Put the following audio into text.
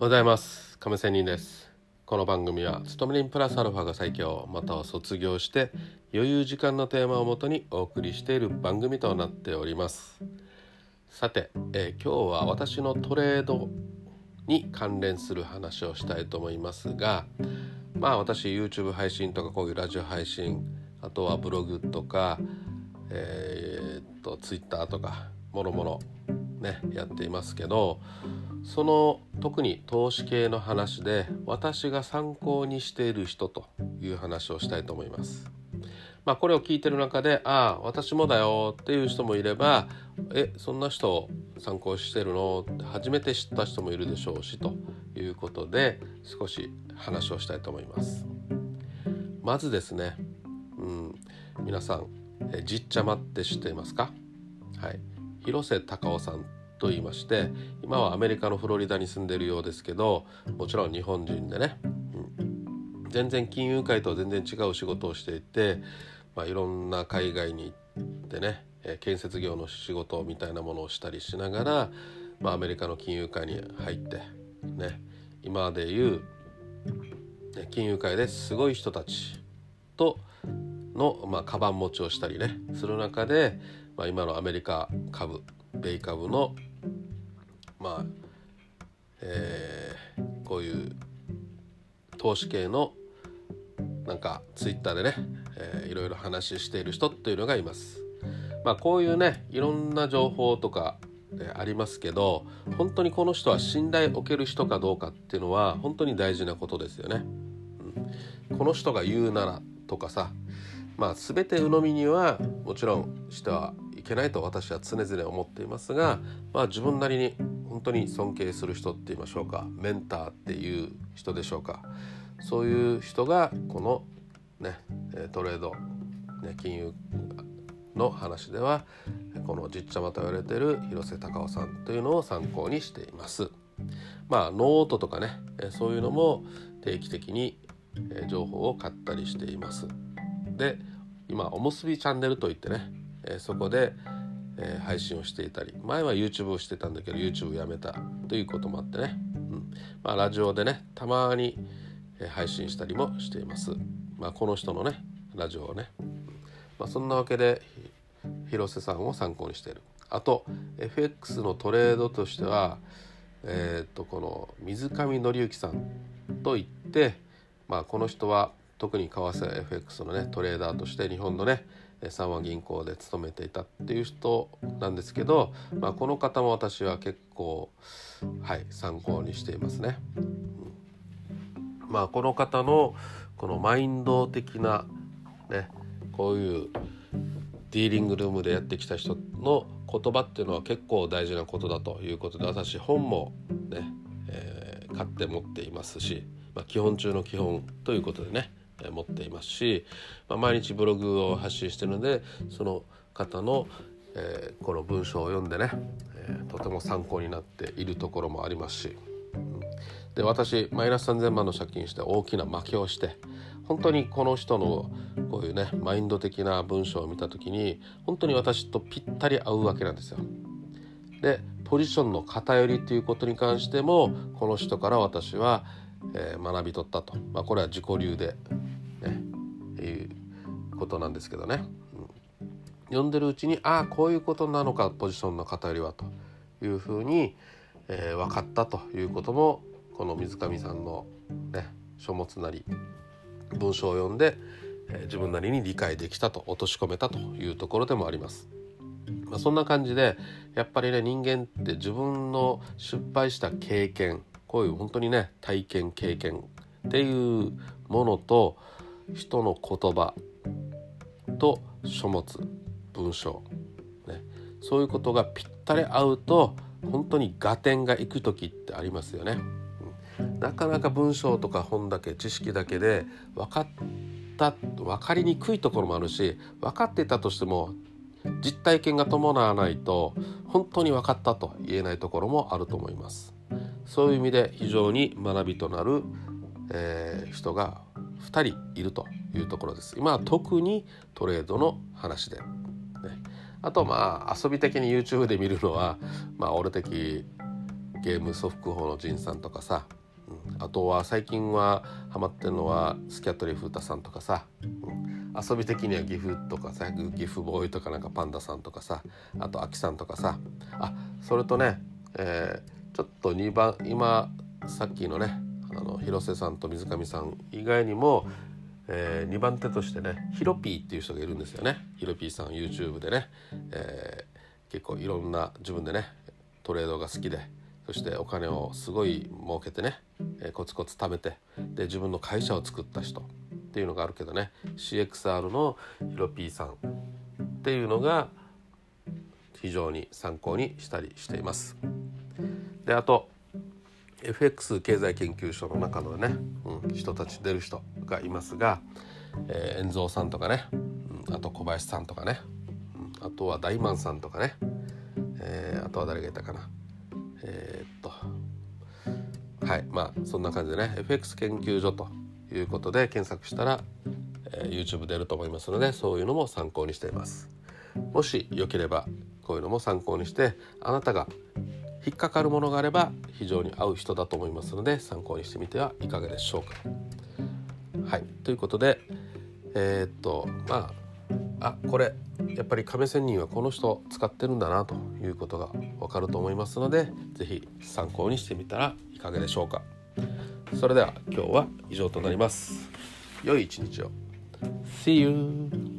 おはようございます。亀仙人です。この番組は勤め人プラスアルファが最強または卒業して余裕時間のテーマをもとにお送りしている番組となっております。さて、えー、今日は私のトレードに関連する話をしたいと思いますがまあ私 YouTube 配信とかこういうラジオ配信あとはブログとかえー、っと Twitter とかもろもろねやっていますけどその特に投資系の話で私が参考にしている人という話をしたいと思います。まあ、これを聞いてる中で「ああ私もだよ」っていう人もいれば「えそんな人参考してるの?」って初めて知った人もいるでしょうしということで少し話をしたいと思います。まずですね、うん、皆さんえじっちゃまって知っていますか？はい広瀬隆夫さんと言いまして今はアメリカのフロリダに住んでるようですけどもちろん日本人でね、うん、全然金融界とは全然違う仕事をしていて、まあ、いろんな海外に行ってね建設業の仕事みたいなものをしたりしながら、まあ、アメリカの金融界に入ってね今でいう金融界ですごい人たちとの、まあ、カバン持ちをしたりねする中で、まあ、今のアメリカ株米株のまあ、えー、こういう投資系のなんかツイッターでね、えー、いろいろ話している人っていうのがいます。まあこういうねいろんな情報とか、ね、ありますけど本当にこの人は信頼を受ける人かどうかっていうのは本当に大事なことですよね。うん、この人が言うならとかさまあ全て鵜呑みにはもちろんしてはいけないと私は常々思っていますが、まあ、自分なりに本当に尊敬する人って言いましょうかメンターっていう人でしょうかそういう人がこのねトレード、ね、金融の話ではこのじっちゃまと言われてる広瀬隆夫さんというのを参考にしています。まあノートとかねそういうのも定期的に情報を買ったりしています。で今おむすびチャンネルといってねそこでえー、配信をしていたり前は YouTube をしてたんだけど YouTube やめたということもあってね、うん。まあ、ラジオでねたまに、えー、配信したりもしています、まあ、この人のねラジオをね、まあ、そんなわけで広瀬さんを参考にしている。あと FX のトレードとしてはえっ、とこの水上紀之さんといって、まあ、この人は特に為替 FX のねトレーダーとして日本のね三和銀行で勤めていたっていう人なんですけど、まあ、この方も私は結構はい参考にしていますね。まあこの方のこのマインド的なねこういうディーリングルームでやってきた人の言葉っていうのは結構大事なことだということで私本もね、えー、買って持っていますし、まあ、基本中の基本ということでね持っていますし、まあ、毎日ブログを発信してるのでその方の、えー、この文章を読んでね、えー、とても参考になっているところもありますし、うん、で私マイナス3,000万の借金して大きな負けをして本当にこの人のこういうねマインド的な文章を見た時に本当に私とぴったり合うわけなんですよ。でポジションの偏りということに関してもこの人から私は、えー、学び取ったと、まあ、これは自己流でことなんですけどね、うん、読んでるうちにああこういうことなのかポジションの偏りはというふうに、えー、分かったということもこの水上さんの、ね、書物なり文章を読んで、えー、自分なりに理解できたと落とし込めたというところでもあります。まあ、そんな感じでやっぱりね人間って自分の失敗した経験こういう本当にね体験経験っていうものと人の言葉と書物文章、ね、そういうことがぴったり合うと本当に合点がいく時ってありますよね。なかなか文章とか本だけ知識だけで分かった分かりにくいところもあるし分かってたとしても実体験が伴わないと本当に分かったと言えないところもあると思います。そういう意味で非常に学びとなる、えー、人が2人いるというところです。今は特にトレードの話で。ね、あとまあ遊び的に YouTube で見るのは、まあ、俺的ゲームソフト法の仁さんとかさ、うん、あとは最近はハマってるのはスキャットリー・フータさんとかさ、うん、遊び的には岐阜とかさ岐阜ボーイとかなんかパンダさんとかさ。あとアキさんとかさ。あそれとね、えー、ちょっと2番今さっきのねあの広瀬さんと水上さん以外にも、えー、2番手としてねヒロピーっていう人がいるんですよね。ヒロピーさん YouTube でね、えー、結構いろんな自分でねトレードが好きでそしてお金をすごい儲けてね、えー、コツコツ貯めてで自分の会社を作った人っていうのがあるけどね。CXR のヒロピーさんっていうのが非常に参考にしたりしています。であと FX 経済研究所の中のね、うん、人たち出る人がいますが、えー、遠蔵さんとかね、うん、あと小林さんとかね、うん、あとは大満さんとかね、えー、あとは誰がいたかな。えー、っとはいまあそんな感じでね FX 研究所ということで検索したら、えー、YouTube 出ると思いますのでそういうのも参考にしています。もしよければこういうのも参考にしてあなたが引っかかるものがあれば非常に合う人だと思いますので参考にしてみてはいかがでしょうか。はいということでえー、っとまああこれやっぱり亀仙人はこの人使ってるんだなということがわかると思いますので是非参考にしてみたらいかがでしょうか。それでは今日は以上となります。良い一日を。See you!